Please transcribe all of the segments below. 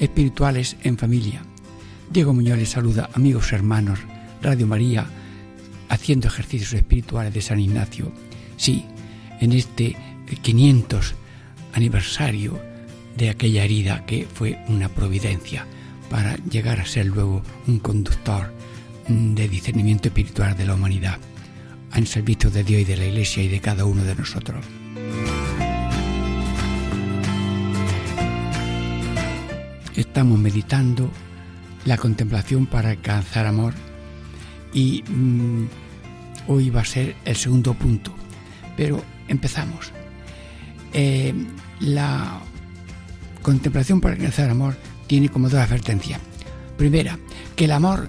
espirituales en familia. Diego Muñoz saluda, amigos hermanos, Radio María, haciendo ejercicios espirituales de San Ignacio. Sí, en este 500 aniversario de aquella herida que fue una providencia para llegar a ser luego un conductor de discernimiento espiritual de la humanidad, en servicio de Dios y de la Iglesia y de cada uno de nosotros. Estamos meditando la contemplación para alcanzar amor y mm, hoy va a ser el segundo punto, pero empezamos. Eh, la contemplación para alcanzar amor tiene como dos advertencias. Primera, que el amor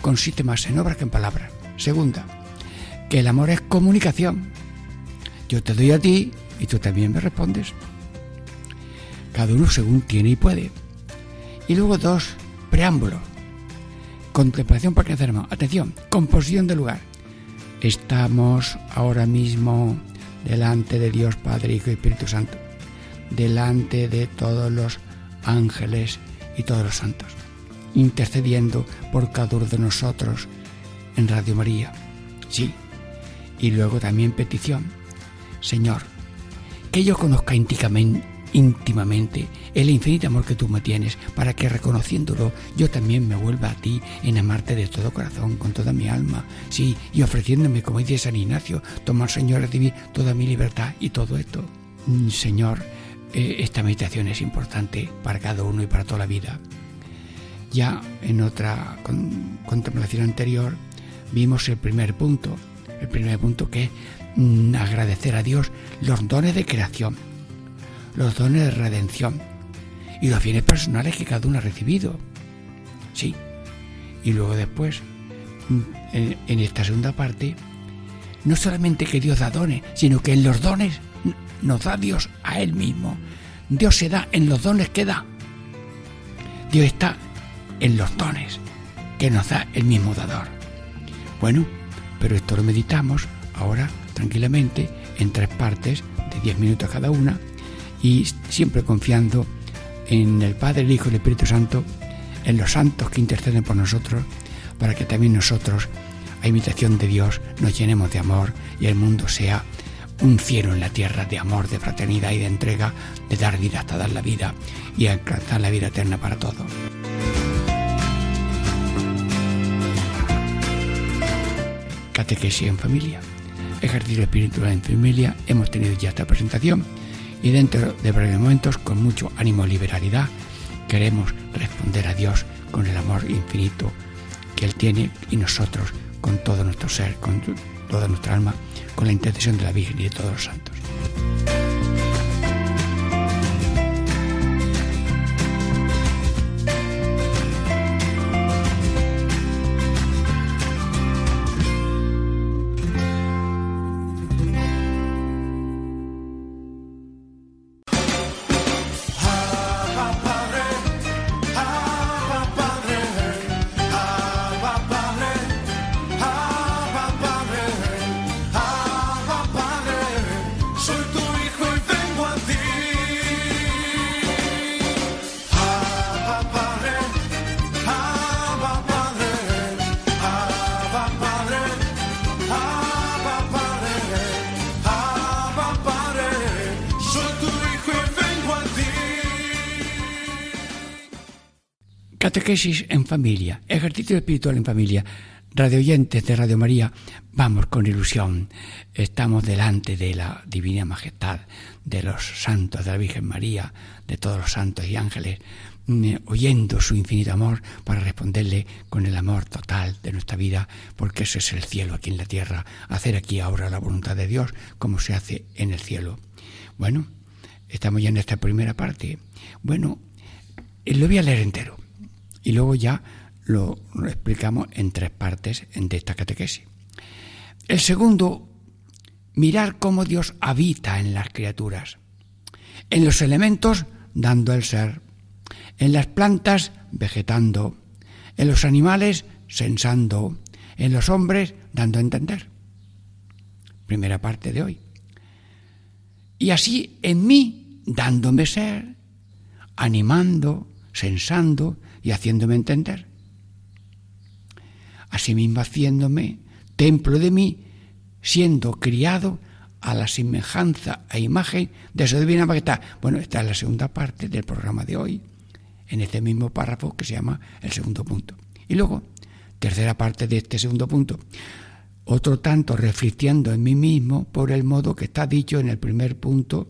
consiste más en obras que en palabras. Segunda, que el amor es comunicación. Yo te doy a ti y tú también me respondes. Cada uno según tiene y puede. Y luego dos preámbulos. Contemplación para alcanzar amor. Atención, composición del lugar. Estamos ahora mismo delante de Dios Padre, Hijo y Espíritu Santo, delante de todos los ángeles y todos los santos, intercediendo por cada uno de nosotros en Radio María. Sí, y luego también petición. Señor, que yo conozca íntimamente, íntimamente el infinito amor que tú me tienes, para que reconociéndolo yo también me vuelva a ti en amarte de todo corazón, con toda mi alma, sí, y ofreciéndome, como dice San Ignacio, tomar, Señor, recibir toda mi libertad y todo esto. Mm, Señor, eh, esta meditación es importante para cada uno y para toda la vida. Ya en otra contemplación anterior vimos el primer punto, el primer punto que es mm, agradecer a Dios los dones de creación los dones de redención y los bienes personales que cada uno ha recibido. Sí. Y luego después, en, esta segunda parte, no solamente que Dios da dones, sino que en los dones nos da Dios a Él mismo. Dios se da en los dones que da. Dios está en los dones que nos da el mismo dador. Bueno, pero esto lo meditamos ahora tranquilamente en tres partes de diez minutos cada una y siempre confiando en el Padre, el Hijo y el Espíritu Santo, en los santos que interceden por nosotros, para que también nosotros, a imitación de Dios, nos llenemos de amor y el mundo sea un cielo en la tierra de amor, de fraternidad y de entrega, de dar vida hasta dar la vida y alcanzar la vida eterna para todos. Catequesis en familia. Ejercicio espiritual en familia. Hemos tenido ya esta presentación y dentro de breves momentos, con mucho ánimo y liberalidad, queremos responder a Dios con el amor infinito que Él tiene y nosotros con todo nuestro ser, con toda nuestra alma, con la intercesión de la Virgen y de todos los santos. Catequesis en familia, ejercicio espiritual en familia. Radio oyentes de Radio María, vamos con ilusión. Estamos delante de la divina majestad, de los santos, de la Virgen María, de todos los santos y ángeles, mm, oyendo su infinito amor para responderle con el amor total de nuestra vida, porque ese es el cielo aquí en la tierra, hacer aquí ahora la voluntad de Dios como se hace en el cielo. Bueno, estamos ya en esta primera parte. Bueno, Eh, lo voy a leer entero y luego ya lo, explicamos en tres partes de esta catequesis. El segundo, mirar cómo Dios habita en las criaturas. En los elementos, dando el ser. En las plantas, vegetando. En los animales, sensando. En los hombres, dando a entender. Primera parte de hoy. Y así en mí, dándome ser, animando, sensando y haciéndome entender. Asimismo haciéndome templo de mí, siendo criado a la semejanza e imagen de su divina majestad. Bueno, esta es la segunda parte del programa de hoy, en este mismo párrafo que se llama el segundo punto. Y luego, tercera parte de este segundo punto, otro tanto reflexionando en mí mismo por el modo que está dicho en el primer punto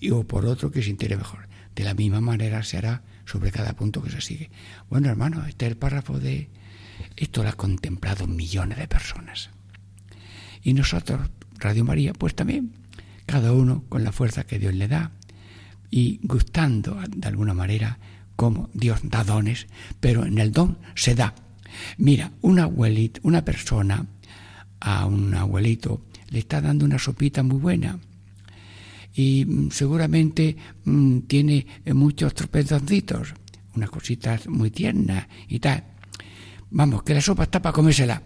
y o por otro que se entere mejor. De la misma manera se hará sobre cada punto que se sigue. Bueno, hermano, este es el párrafo de... Esto lo ha contemplado millones de personas. Y nosotros, Radio María, pues también, cada uno con la fuerza que Dios le da y gustando de alguna manera como Dios da dones, pero en el don se da. Mira, un abuelito, una persona a un abuelito le está dando una sopita muy buena y mm, seguramente mm, tiene eh, muchos tropezoncitos, unas cositas muy tiernas y tal. Vamos, que la sopa está para comérsela,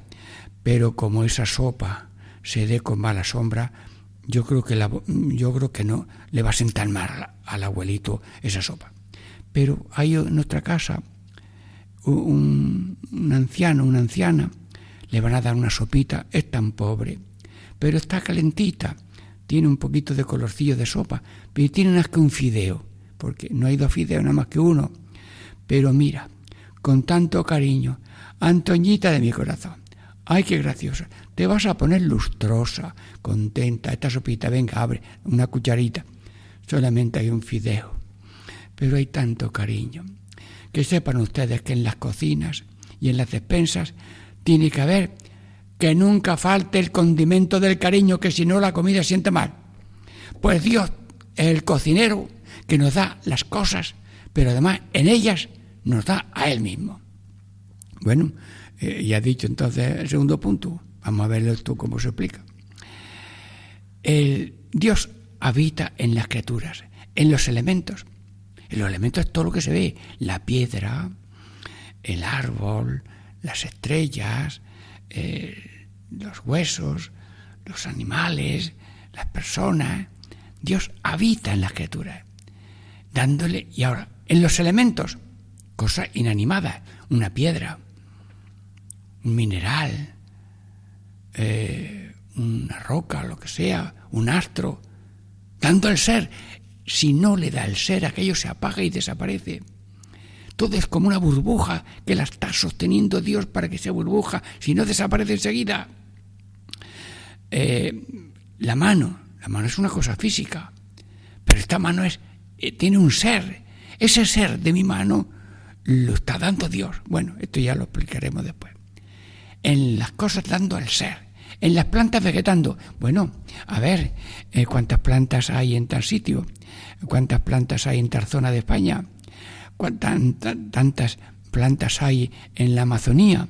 pero como esa sopa se dé con mala sombra, yo creo que la, yo creo que no le va a sentar mal al abuelito esa sopa. Pero hay en nuestra casa un, un anciano, una anciana, le van a dar una sopita, es tan pobre, pero está calentita tiene un poquito de colorcillo de sopa, pero tiene más que un fideo, porque no hay dos fideos, nada más que uno. Pero mira, con tanto cariño, Antoñita de mi corazón, ay, qué graciosa, te vas a poner lustrosa, contenta, esta sopita, venga, abre una cucharita. Solamente hay un fideo, pero hay tanto cariño. Que sepan ustedes que en las cocinas y en las despensas tiene que haber que nunca falte el condimento del cariño, que si no la comida siente mal. Pues Dios es el cocinero que nos da las cosas, pero además en ellas nos da a Él mismo. Bueno, eh, ya he dicho entonces el segundo punto. Vamos a verlo esto cómo se explica. El Dios habita en las criaturas, en los elementos. En los elementos es todo lo que se ve, la piedra, el árbol, las estrellas, eh, los huesos, los animales, las personas. Dios habita en las criaturas, dándole, y ahora, en los elementos, cosas inanimadas, una piedra, un mineral, eh, una roca, lo que sea, un astro, dando el ser. Si no le da el ser, aquello se apaga y desaparece. Todo es como una burbuja que la está sosteniendo Dios para que sea burbuja, si no desaparece enseguida. Eh, la mano, la mano es una cosa física, pero esta mano es, eh, tiene un ser. Ese ser de mi mano lo está dando Dios. Bueno, esto ya lo explicaremos después. En las cosas dando el ser. En las plantas vegetando. Bueno, a ver, eh, ¿cuántas plantas hay en tal sitio? ¿Cuántas plantas hay en tal zona de España? ¿Cuántas tantas plantas hay en la Amazonía?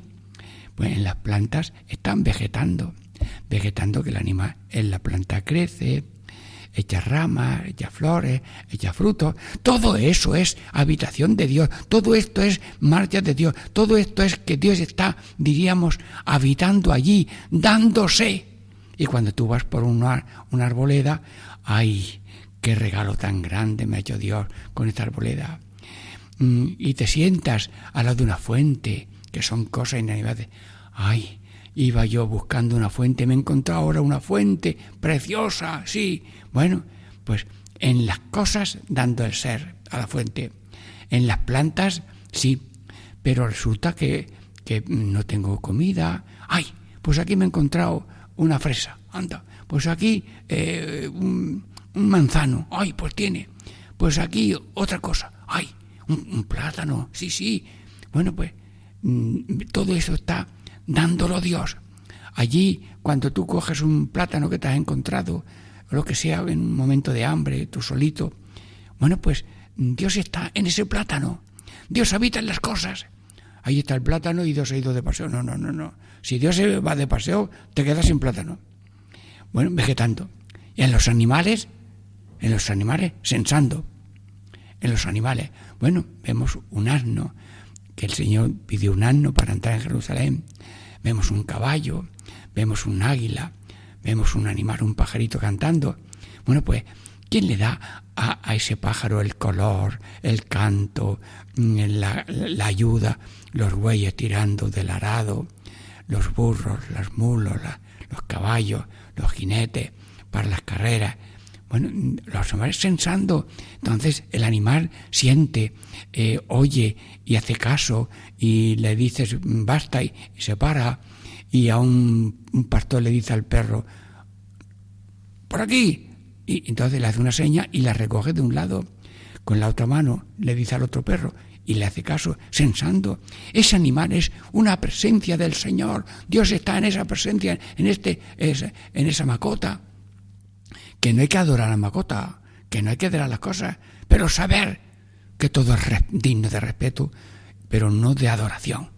Pues en las plantas están vegetando, vegetando que el animal en la planta crece, echa ramas, echa flores, echa frutos. Todo eso es habitación de Dios, todo esto es marcha de Dios, todo esto es que Dios está, diríamos, habitando allí, dándose. Y cuando tú vas por una, una arboleda, ¡ay! ¡Qué regalo tan grande me ha hecho Dios con esta arboleda! Mm, y te sientas al lado de una fuente, que son cosas inanimadas. Ay, iba yo buscando una fuente, me he encontrado ahora una fuente preciosa, sí. Bueno, pues en las cosas dando el ser a la fuente, en las plantas sí, pero resulta que, que no tengo comida. Ay, pues aquí me he encontrado una fresa, anda, pues aquí eh, un, un manzano, ay, pues tiene, pues aquí otra cosa, ay, un, plátano, sí, sí. Bueno, pues mm, todo eso está dándolo Dios. Allí, cuando tú coges un plátano que te has encontrado, lo que sea, en un momento de hambre, tú solito, bueno, pues Dios está en ese plátano. Dios habita en las cosas. Ahí está el plátano y Dios ha ido de paseo. No, no, no, no. Si Dios se va de paseo, te quedas sin plátano. Bueno, vegetando. Y en los animales, en los animales, sensando. En los animales. Bueno, vemos un asno, que el Señor pidió un asno para entrar en Jerusalén. Vemos un caballo, vemos un águila, vemos un animal, un pajarito cantando. Bueno, pues, ¿quién le da a, ese pájaro el color, el canto, mm, la, ayuda, los bueyes tirando del arado, los burros, los mulos, los caballos, los jinetes para las carreras? Bueno, los animales sensando. Entonces el animal siente, eh, oye y hace caso y le dices basta y, se para y a un, pastor le dice al perro, por aquí. Y entonces le hace una seña y la recoge de un lado. Con la otra mano le dice al otro perro y le hace caso, sensando. Ese animal es una presencia del Señor. Dios está en esa presencia, en, este, en esa macota que no hay que adorar a macota, que no hay que adorar las cosas, pero saber que todo es digno de respeto, pero no de adoración.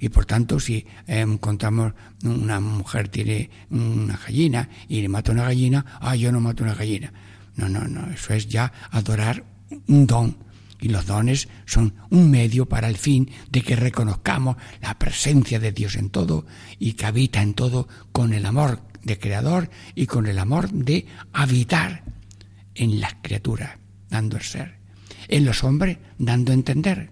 Y por tanto, si encontramos una mujer tiene una gallina y le mata una gallina, ah, yo no mato una gallina. No, no, no, eso es ya adorar un don. Y los dones son un medio para el fin de que reconozcamos la presencia de Dios en todo y que habita en todo con el amor de creador y con el amor de habitar en las criaturas, dando el ser. En los hombres, dando a entender.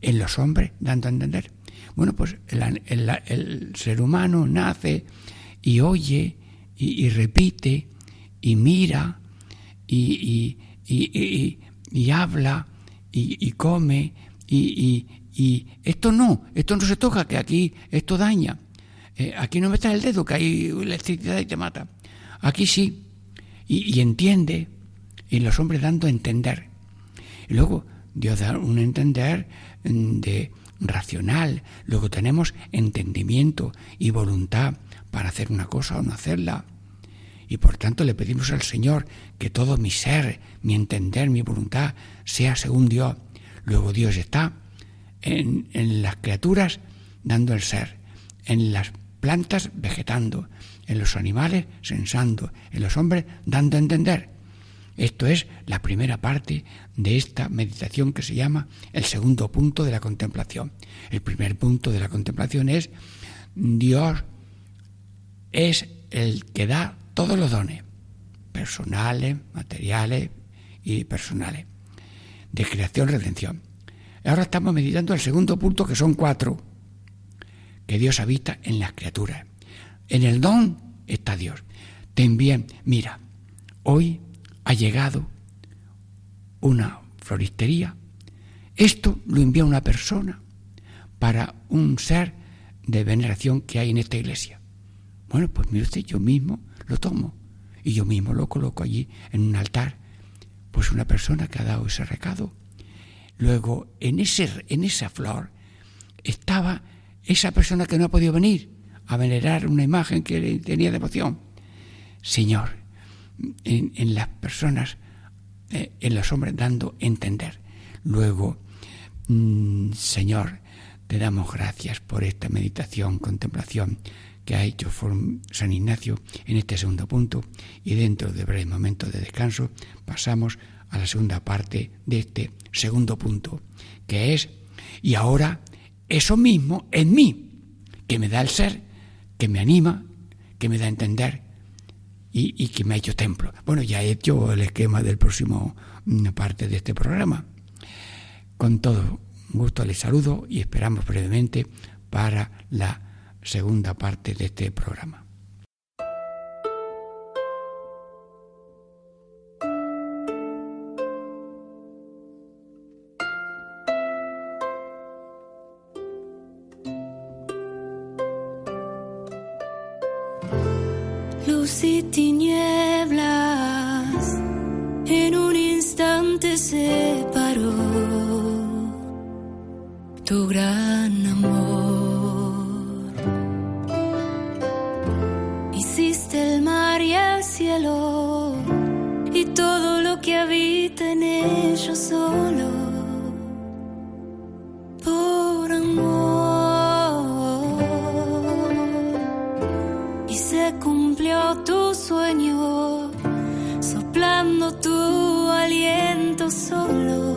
En los hombres, dando a entender. Bueno, pues el, ser humano nace y oye y, repite y mira y, y habla y, come y, esto no, esto no se toca, que aquí esto daña. Eh, aquí no metas el dedo, que hay electricidad y te mata. Aquí sí. Y, entiende. Y los hombres dando a entender. Y luego Dios da un entender mm, de racional. Luego tenemos entendimiento y voluntad para hacer una cosa o no hacerla. Y por tanto le pedimos al Señor que todo mi ser, mi entender, mi voluntad sea según Dios. Luego Dios está en, en las criaturas dando el ser, en las plantas vegetando, en los animales sensando, en los hombres dando a entender. Esto es la primera parte de esta meditación que se llama el segundo punto de la contemplación. El primer punto de la contemplación es Dios es el que da todos los dones, personales, materiales y personales, de creación, redención. Ahora estamos meditando el segundo punto, que son cuatro que Dios habita en las criaturas. En el don está Dios. Ten bien, mira, hoy ha llegado una floristería. Esto lo envía una persona para un ser de veneración que hay en esta iglesia. Bueno, pues mire usted, yo mismo lo tomo y yo mismo lo coloco allí en un altar. Pues una persona que ha dado ese recado. Luego, en, ese, en esa flor estaba esa persona que no ha podido venir a venerar una imagen que tenía devoción. Señor, en, las personas, eh, en los hombres, dando entender. Luego, mm, Señor, te damos gracias por esta meditación, contemplación que ha hecho San Ignacio en este segundo punto y dentro de breve momento de descanso pasamos a la segunda parte de este segundo punto, que es, y ahora eso mismo en mí, que me da el ser, que me anima, que me da a entender y, que me ha hecho templo. Bueno, ya he hecho el esquema del próximo parte de este programa. Con todo gusto les saludo y esperamos brevemente para la segunda parte de este programa. que habita en ellos solo por amor. Y se cumplió tu sueño, soplando tu aliento solo.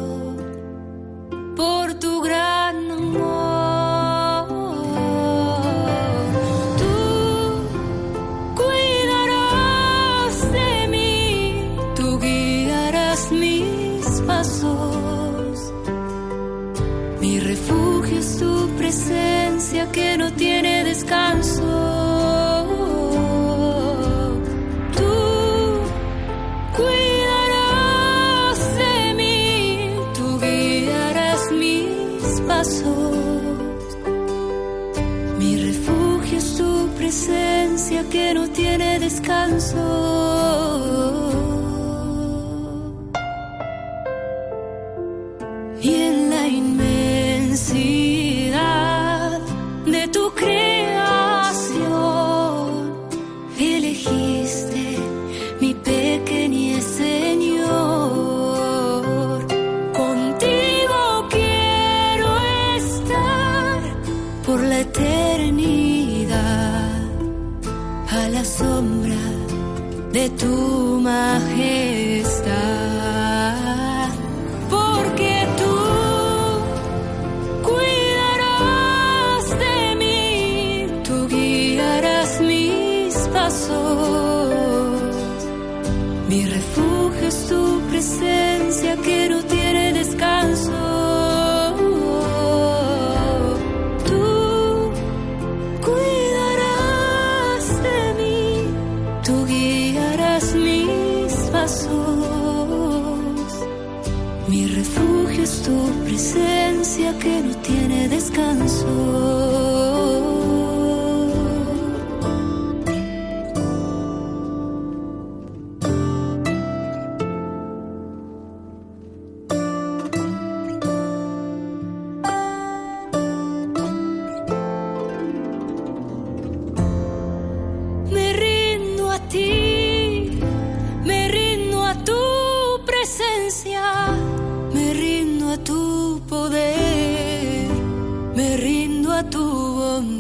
Descanso.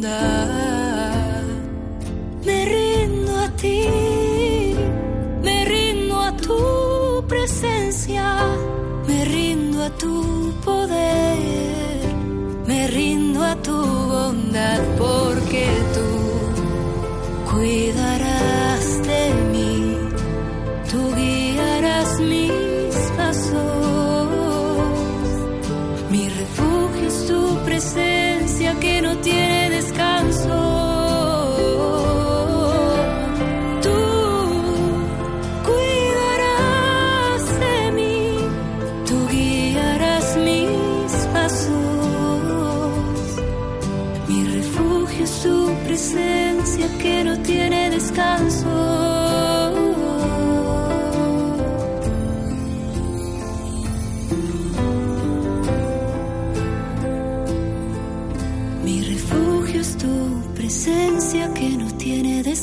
the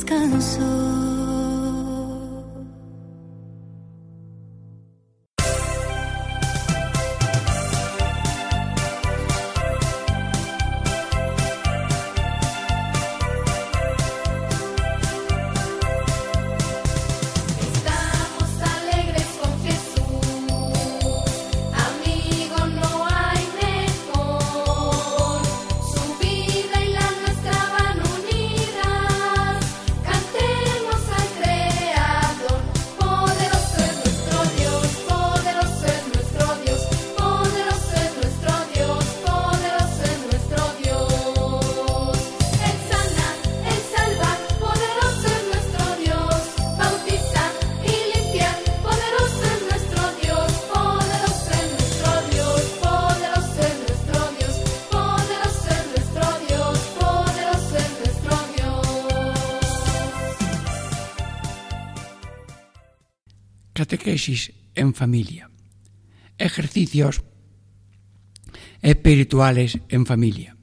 告诉 en familia. Ejercicios espirituales en familia.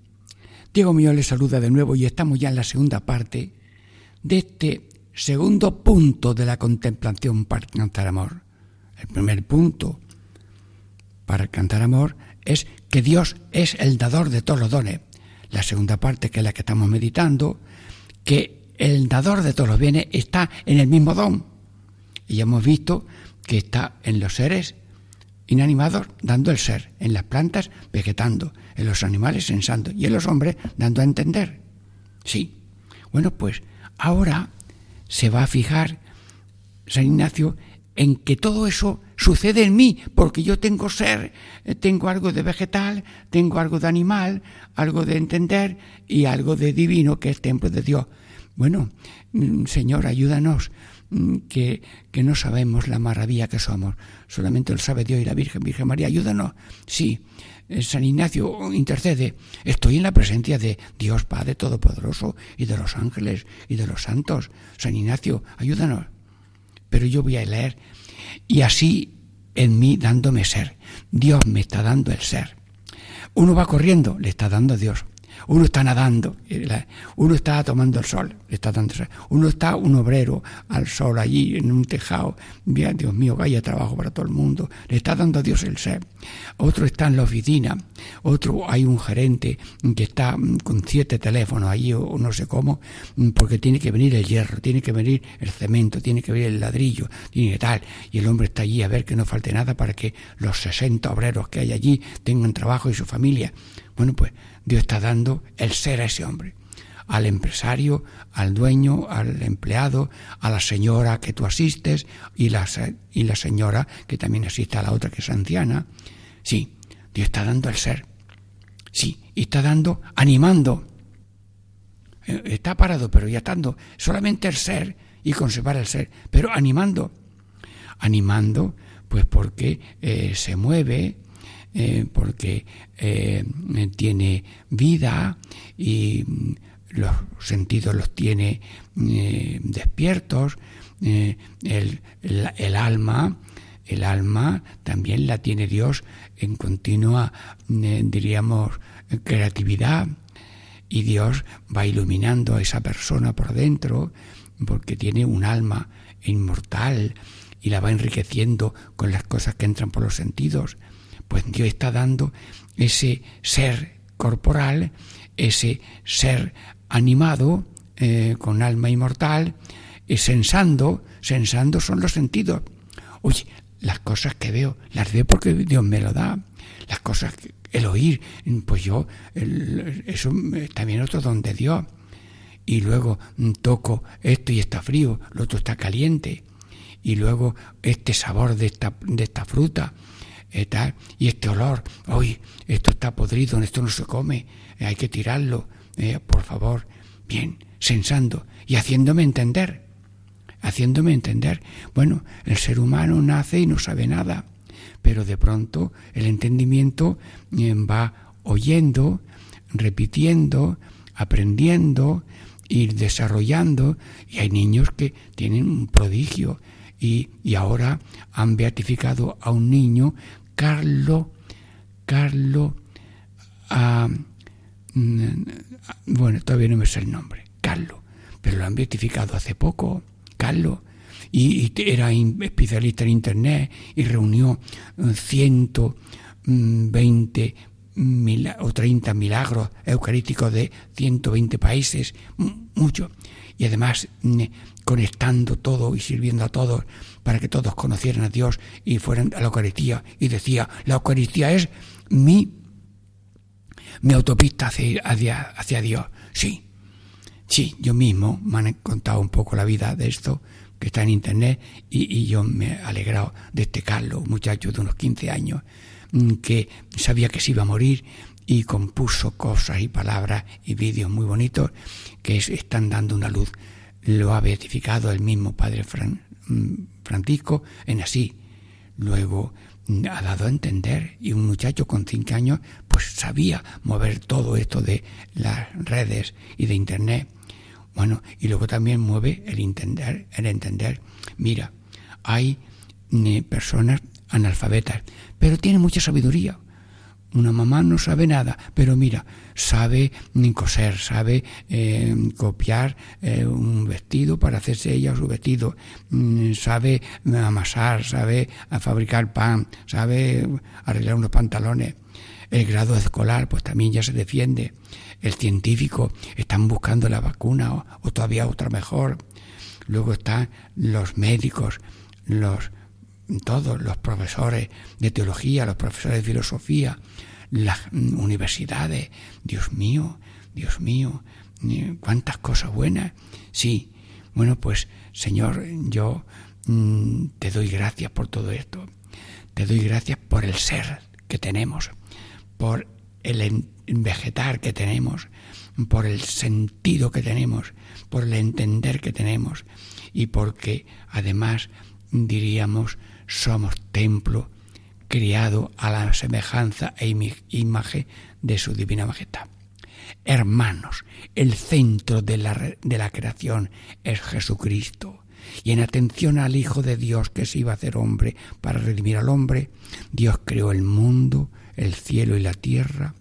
Diego mío les saluda de nuevo y estamos ya en la segunda parte de este segundo punto de la contemplación para cantar amor. El primer punto para cantar amor es que Dios es el dador de todos los dones. La segunda parte, que es la que estamos meditando, que el dador de todos los bienes está en el mismo don. Y hemos visto que está en los seres inanimados dando el ser, en las plantas vegetando, en los animales sensando y en los hombres dando a entender. Sí. Bueno, pues ahora se va a fijar San Ignacio en que todo eso sucede en mí, porque yo tengo ser, eh, tengo algo de vegetal, tengo algo de animal, algo de entender y algo de divino que es templo de Dios. Bueno, mm, Señor, ayúdanos, que, que no sabemos la maravilla que somos, solamente lo sabe Dios y la Virgen, Virgen María, ayúdanos. Sí, eh, San Ignacio intercede, estoy en la presencia de Dios Padre Todopoderoso y de los ángeles y de los santos. San Ignacio, ayúdanos pero yo voy a leer. Y así en mí dándome ser. Dios me está dando el ser. Uno va corriendo, le está dando Dios. Uno está nadando, uno está tomando el sol, está dando uno está un obrero al sol allí en un tejado, Dios mío, haya trabajo para todo el mundo, le está dando a Dios el ser. Otro está en la oficina, otro hay un gerente que está mm, con siete teléfonos allí o no sé cómo, mm, porque tiene que venir el hierro, tiene que venir el cemento, tiene que venir el ladrillo, tiene que tal, y el hombre está allí a ver que no falte nada para que los 60 obreros que hay allí tengan trabajo y su familia. Bueno, pues Dios está dando el ser a ese hombre, al empresario, al dueño, al empleado, a la señora que tú asistes y la, y la señora que también asiste a la otra que es anciana. Sí, Dios está dando el ser. Sí, y está dando, animando. Eh, está parado, pero ya estando solamente el ser y conservar el ser, pero animando. Animando, pues porque eh, se mueve, eh, porque eh, tiene vida y mm, los sentidos los tiene eh, despiertos, el, el, alma, el alma también la tiene Dios en continua, diríamos, creatividad. Y Dios va iluminando a esa persona por dentro porque tiene un alma inmortal y la va enriqueciendo con las cosas que entran por los sentidos pues Dios está dando ese ser corporal, ese ser animado, eh, con alma inmortal, y sensando, sensando son los sentidos. Oye, las cosas que veo, las veo porque Dios me lo da. Las cosas, el oír, pues yo, eso también otro don de Dios. Y luego mm, toco esto y está frío, lo otro está caliente. Y luego este sabor de esta, de esta fruta, eh, y este olor, hoy esto está podrido, esto no se come, eh, hay que tirarlo, eh, por favor. Bien, sensando y haciéndome entender, haciéndome entender. Bueno, el ser humano nace y no sabe nada, pero de pronto el entendimiento va oyendo, repitiendo, aprendiendo, ir desarrollando, y hay niños que tienen un prodigio, y, y, ahora han beatificado a un niño Carlo, Carlo, ah, mm, bueno, todavía no me sé el nombre, Carlo, pero lo han beatificado hace poco, Carlo, y, era especialista en Internet y reunió 120 o 30 milagros eucarísticos de 120 países, mucho, y además mm, conectando todo y sirviendo a todos para que todos conocieran a Dios y fueran a la Eucaristía. Y decía, la Eucaristía es mi, mi autopista hacia, hacia, Dios. Sí, sí, yo mismo me han contado un poco la vida de esto que está en internet y, yo me he alegrado de este Carlos, un muchacho de unos 15 años, que sabía que se iba a morir y compuso cosas y palabras y vídeos muy bonitos que están dando una luz. Lo ha beatificado el mismo Padre Fran, mm, Francisco en así. Luego mm, ha dado a entender y un muchacho con cinco años pues sabía mover todo esto de las redes y de internet. Bueno, y luego también mueve el entender, el entender. Mira, hay mm, personas analfabetas, pero tienen mucha sabiduría. Una mamá no sabe nada, pero mira, sabe coser, sabe eh, copiar eh, un vestido para hacerse ella su vestido, mm, sabe amasar, sabe fabricar pan, sabe arreglar unos pantalones. El grado escolar, pues también ya se defiende. El científico, están buscando la vacuna o, o todavía otra mejor. Luego están los médicos, los todos los profesores de teología, los profesores de filosofía, las universidades. Dios mío, Dios mío, eh, cuántas cosas buenas. Sí, bueno, pues Señor, yo mm, te doy gracias por todo esto. Te doy gracias por el ser que tenemos, por el vegetar que tenemos, por el sentido que tenemos, por el entender que tenemos y porque además diríamos somos templo criado a la semejanza e imagen de su divina majestad. Hermanos, el centro de la, de la creación es Jesucristo. Y en atención al Hijo de Dios que se iba a hacer hombre para redimir al hombre, Dios creó el mundo, el cielo y la tierra,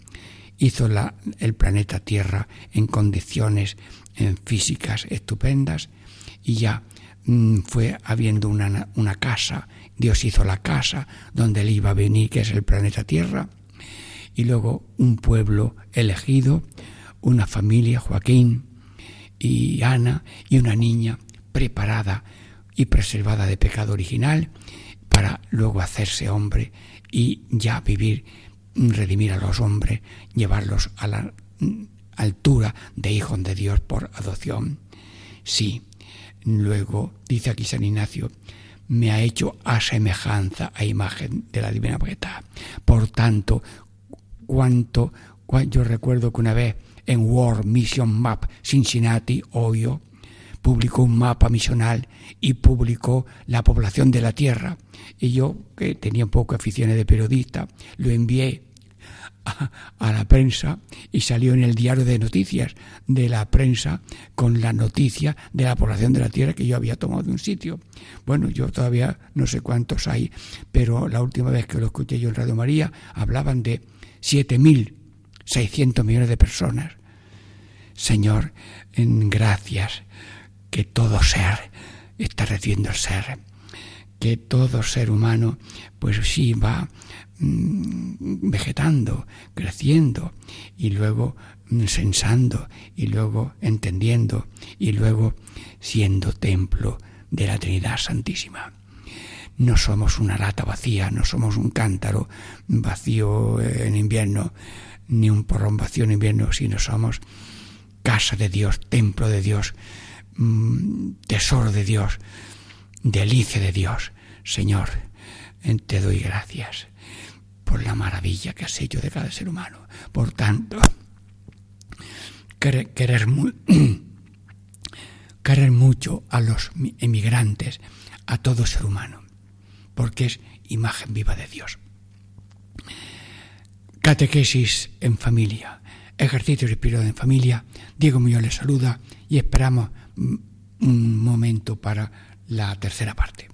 hizo la, el planeta Tierra en condiciones en físicas estupendas y ya mm, fue habiendo una, una casa, Dios hizo la casa donde él iba a venir, que es el planeta Tierra, y luego un pueblo elegido, una familia, Joaquín y Ana, y una niña preparada y preservada de pecado original, para luego hacerse hombre y ya vivir, redimir a los hombres, llevarlos a la altura de hijos de Dios por adopción. Sí, luego dice aquí San Ignacio, me ha hecho a semejanza, a imagen de la divina poeta. Por tanto, cuanto, yo recuerdo que una vez en World Mission Map Cincinnati, Ohio, publicó un mapa misional y publicó la población de la Tierra. Y yo, que tenía un poco aficiones de periodista, lo envié a, la prensa y salió en el diario de noticias de la prensa con la noticia de la población de la Tierra que yo había tomado de un sitio. Bueno, yo todavía no sé cuántos hay, pero la última vez que lo escuché yo en Radio María hablaban de 7.600 millones de personas. Señor, en gracias que todo ser está recibiendo el ser, que todo ser humano, pues sí, va vegetando, creciendo y luego mm, sensando y luego entendiendo y luego siendo templo de la Trinidad Santísima no somos una lata vacía, no somos un cántaro vacío en invierno, ni un porrón vacío en invierno, sino somos casa de Dios, templo de Dios, mm, tesoro de Dios, delicia de Dios. Señor, te doy gracias por la maravilla que has hecho de cada ser humano. Por tanto, querer, querer, mucho a los emigrantes, a todo ser humano porque es imagen viva de Dios. Catequesis en familia, ejercicios espirituales en familia. Diego Muñoz les saluda y esperamos un momento para la tercera parte.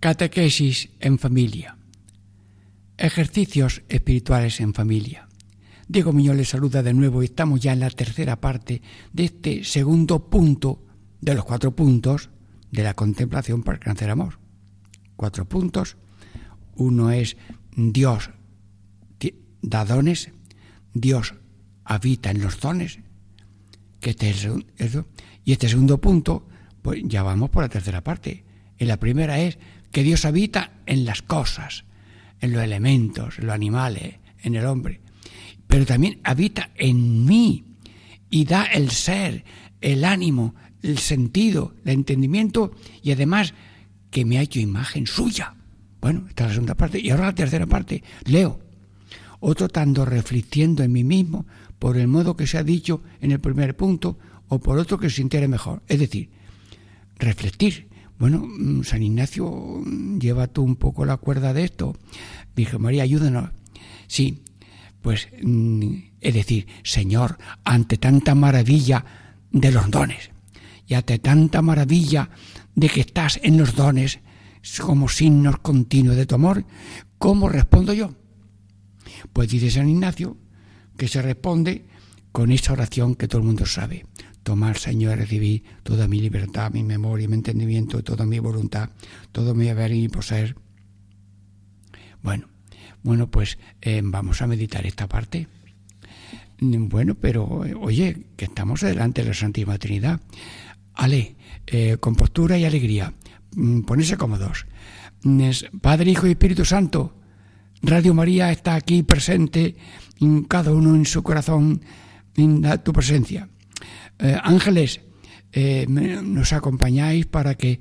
Catequesis en familia. Ejercicios espirituales en familia. Diego Miñón les saluda de nuevo y estamos ya en la tercera parte de este segundo punto de los cuatro puntos de la contemplación para alcanzar amor. Cuatro puntos. Uno es Dios da dones, Dios habita en los dones, que este es eso. Y este segundo punto, pues ya vamos por la tercera parte. En la primera es que Dios habita en las cosas, en los elementos, en los animales, en el hombre, pero también habita en mí y da el ser, el ánimo, el sentido, el entendimiento y además que me ha hecho imagen suya. Bueno, esta es la segunda parte. Y ahora la tercera parte. Leo. Otro tanto reflexionando en mí mismo por el modo que se ha dicho en el primer punto o por otro que se sintiera mejor. Es decir, refletir. Bueno, mm, San Ignacio, mm, lleva tú un poco la cuerda de esto. Virgen María, ayúdanos. Sí, pues mm, es decir, Señor, ante tanta maravilla de los dones y ante tanta maravilla de que estás en los dones como signos continuos de tu amor, ¿cómo respondo yo? Pues dice San Ignacio que se responde con esa oración que todo el mundo sabe. Tomar, Señor, recibir toda mi libertad, mi memoria, mi entendimiento, toda mi voluntad, todo mi haber y poseer. Bueno, bueno, pues eh, vamos a meditar esta parte. Bueno, pero oye, que estamos delante de la Santísima Trinidad. Ale, eh, con postura y alegría, mm, ponerse cómodos. Mm, Padre, Hijo y Espíritu Santo, Radio María está aquí presente, cada uno en su corazón, en tu presencia. Eh, ángeles, eh, nos acompañáis para que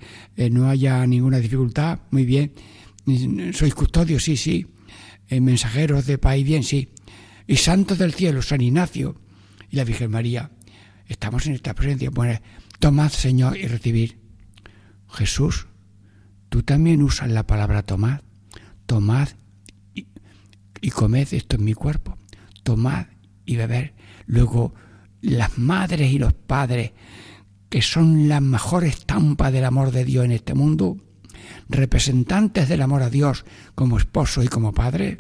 no haya ninguna dificultad. Muy bien. Sois custodios, sí, sí. mensajeros de paz y bien, sí. Y santos del cielo, San Ignacio y la Virgen María. Estamos en esta presencia. Bueno, Tomad, Señor, y recibir. Jesús, tú también usas la palabra tomad. Tomad y, comed esto en mi cuerpo. Tomad y beber. Luego, las madres y los padres, que son la mejor estampa del amor de Dios en este mundo, representantes del amor a Dios como esposo y como padre,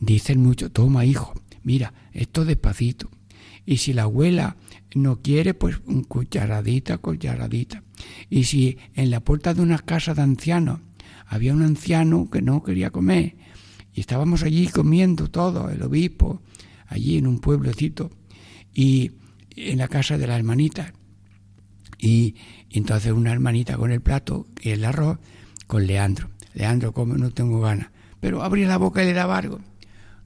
dicen mucho, toma hijo, mira, esto despacito. Y si la abuela no quiere, pues un cucharadita, cucharadita. Y si en la puerta de una casa de ancianos había un anciano que no quería comer, y estábamos allí comiendo todo, el obispo, allí en un pueblecito, y en la casa de la hermanita, y, entonces una hermanita con el plato y el arroz, con Leandro. Leandro, come, no tengo ganas. Pero abría la boca y le daba algo.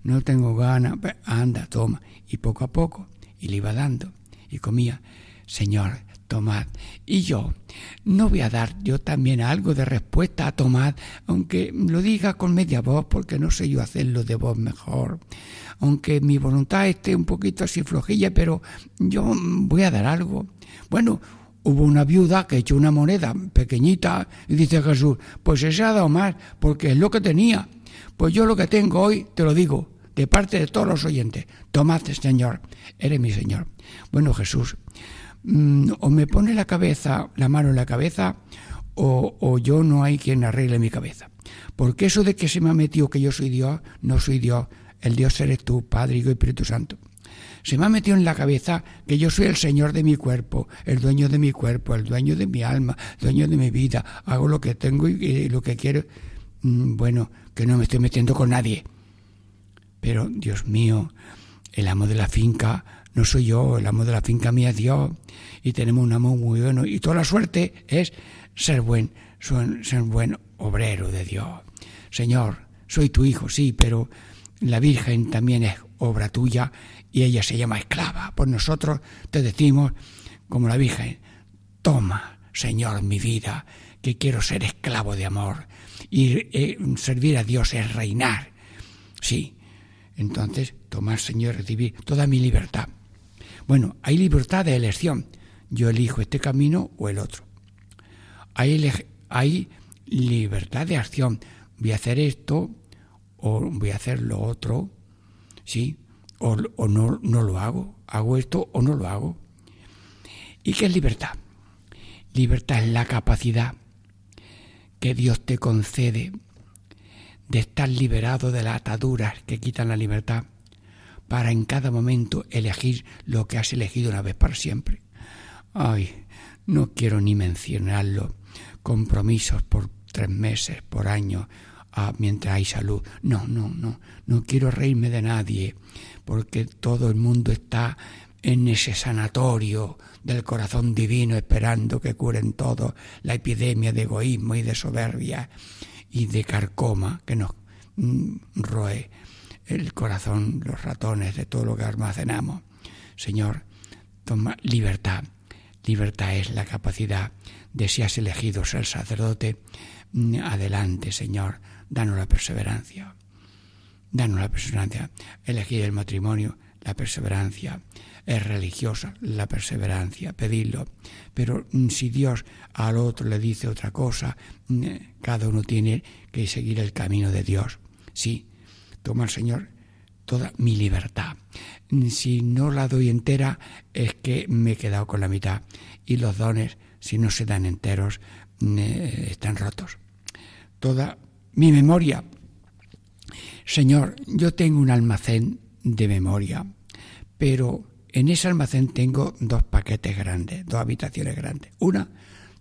No tengo ganas, anda, toma. Y poco a poco, y le iba dando y comía. Señor, tomad. Y yo no voy a dar yo también algo de respuesta a tomad, aunque lo diga con media voz, porque no sé yo hacerlo de voz mejor. Aunque mi voluntad esté un poquito así flojilla, pero yo voy a dar algo. Bueno, hubo una viuda que echó una moneda pequeñita y dice Jesús, pues se ha dado más, porque es lo que tenía. Pues yo lo que tengo hoy, te lo digo, de parte de todos los oyentes. Tomad, Señor, eres mi Señor. Bueno, Jesús, mm, o me pone la cabeza, la mano en la cabeza, o, yo no hay quien arregle mi cabeza. Porque eso de que se me ha metido que yo soy Dios, no soy Dios, el Dios eres tú, Padre, Hijo y Espíritu Santo. Se me ha metido en la cabeza que yo soy el Señor de mi cuerpo, el dueño de mi cuerpo, el dueño de mi alma, dueño de mi vida, hago lo que tengo y lo que quiero. Mm, bueno, que no me estoy metiendo con nadie pero, Dios mío, el amo de la finca no soy yo, el amo de la finca mía es Dios. Y tenemos un amo muy bueno. Y toda la suerte es ser buen, ser buen obrero de Dios. Señor, soy tu hijo, sí, pero la Virgen también es obra tuya y ella se llama esclava. Pues nosotros te decimos, como la Virgen, toma, Señor, mi vida, que quiero ser esclavo de amor. Y eh, servir a Dios es reinar. Sí, entonces tomar, Señor, recibir toda mi libertad. Bueno, hay libertad de elección. Yo elijo este camino o el otro. Hay, hay libertad de acción. Voy a hacer esto o voy a hacer lo otro. ¿Sí? O, o no, no lo hago. Hago esto o no lo hago. ¿Y qué es libertad? Libertad es la capacidad que Dios te concede de estar liberado de las ataduras que quitan la libertad, para en cada momento elegir lo que has elegido una vez para siempre. Ay, no quiero ni mencionarlo. Compromisos por tres meses, por año, ah, mientras hay salud. No, no, no. No quiero reírme de nadie, porque todo el mundo está en ese sanatorio del corazón divino esperando que curen todo la epidemia de egoísmo y de soberbia y de carcoma que nos mm, roe el corazón, los ratones de todo lo que almacenamos. Señor, toma libertad. Libertad es la capacidad de si has elegido ser sacerdote, mm, adelante, Señor, danos la perseverancia. Danos la perseverancia. Elegir el matrimonio, la perseverancia. Es religiosa la perseverancia, pedirlo. Pero mm, si Dios al otro le dice otra cosa, mm, cada uno tiene que seguir el camino de Dios. Sí, toma el Señor toda mi libertad. Si no la doy entera es que me he quedado con la mitad. Y los dones, si no se dan enteros, mm, eh, están rotos. Toda mi memoria. Señor, yo tengo un almacén de memoria, pero en ese almacén tengo dos paquetes grandes, dos habitaciones grandes. Una,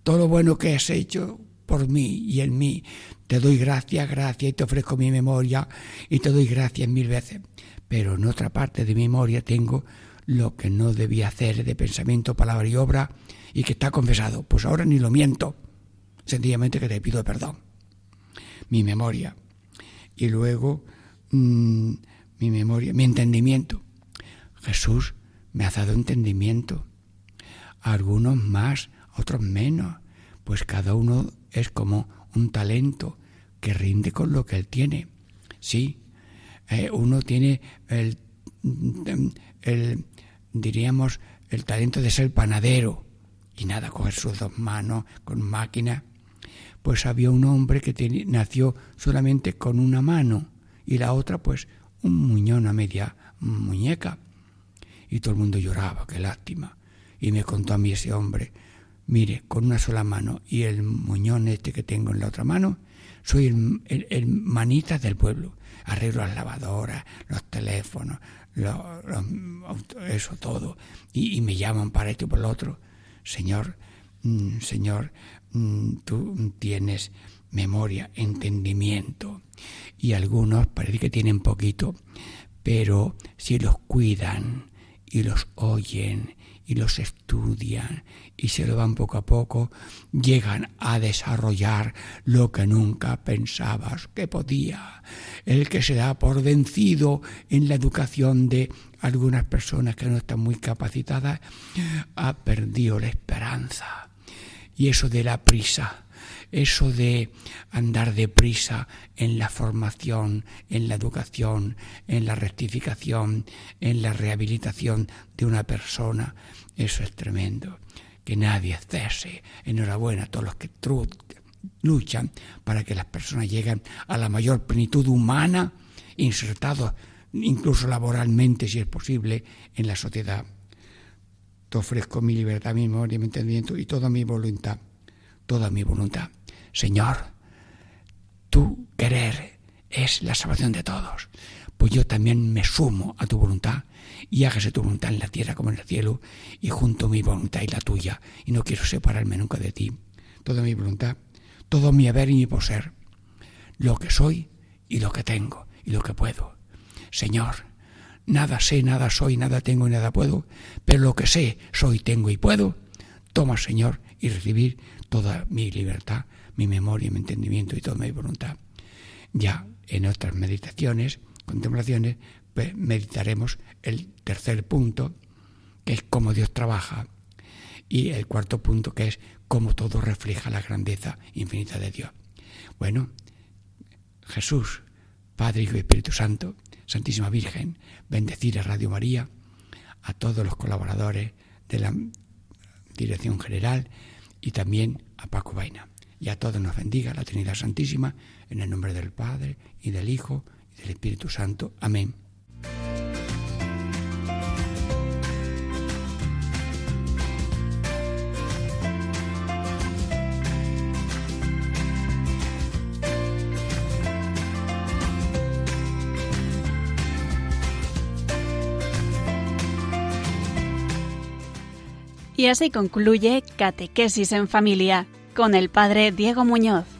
todo lo bueno que has hecho por mí y en mí. Te doy gracias, gracias y te ofrezco mi memoria y te doy gracias mil veces. Pero en otra parte de mi memoria tengo lo que no debía hacer de pensamiento, palabra y obra y que está confesado. Pues ahora ni lo miento, sencillamente que te pido perdón. Mi memoria. Y luego mm, mi memoria, mi entendimiento. Jesús me ha dado entendimiento. algunos más, otros menos. Pues cada uno es como un talento que rinde con lo que él tiene. Sí, eh, uno tiene el, el, diríamos, el talento de ser panadero y nada, coger sus dos manos con máquina. Pues había un hombre que nació solamente con una mano y la otra pues un muñón a media muñeca. Y todo el mundo lloraba, qué lástima. Y me contó a mí ese hombre mire, con una sola mano y el muñón este que tengo en la otra mano, soy el, manita del pueblo. Arreglo las lavadoras, los teléfonos, eso todo. Y, me llaman para esto y por lo otro. Señor, mm, Señor, tú tienes memoria, entendimiento. Y algunos parece que tienen poquito, pero si los cuidan y los oyen y los estudian y se lo van poco a poco, llegan a desarrollar lo que nunca pensabas que podía. El que se da por vencido en la educación de algunas personas que no están muy capacitadas, ha perdido la esperanza. Y eso de la prisa eso de andar deprisa en la formación, en la educación, en la rectificación, en la rehabilitación de una persona, eso es tremendo. Que nadie cese. Enhorabuena a todos los que luchan para que las personas lleguen a la mayor plenitud humana, insertados incluso laboralmente, si es posible, en la sociedad. Ofrezco mi libertad, mi memoria, mi entendimiento y toda mi voluntad toda mi voluntad. Señor, tu querer es la salvación de todos. Pues yo también me sumo a tu voluntad y hágase tu voluntad en la tierra como en el cielo y junto mi voluntad y la tuya. Y no quiero separarme nunca de ti. Toda mi voluntad, todo mi haber y mi poseer, lo que soy y lo que tengo y lo que puedo. Señor, nada sé, nada soy, nada tengo y nada puedo, pero lo que sé, soy, tengo y puedo, toma, Señor, y recibir toda mi libertad, mi memoria, mi entendimiento y toda mi voluntad. Ya en otras meditaciones, contemplaciones, pues meditaremos el tercer punto, que es cómo Dios trabaja, y el cuarto punto, que es cómo todo refleja la grandeza infinita de Dios. Bueno, Jesús, Padre, y Espíritu Santo, Santísima Virgen, bendecir a Radio María, a todos los colaboradores de la Dirección General y también a Paco Vaina. Y a todos nos bendiga la Trinidad Santísima, en el nombre del Padre, y del Hijo, y del Espíritu Santo. Amén. Y así concluye Catequesis en Familia con el Padre Diego Muñoz.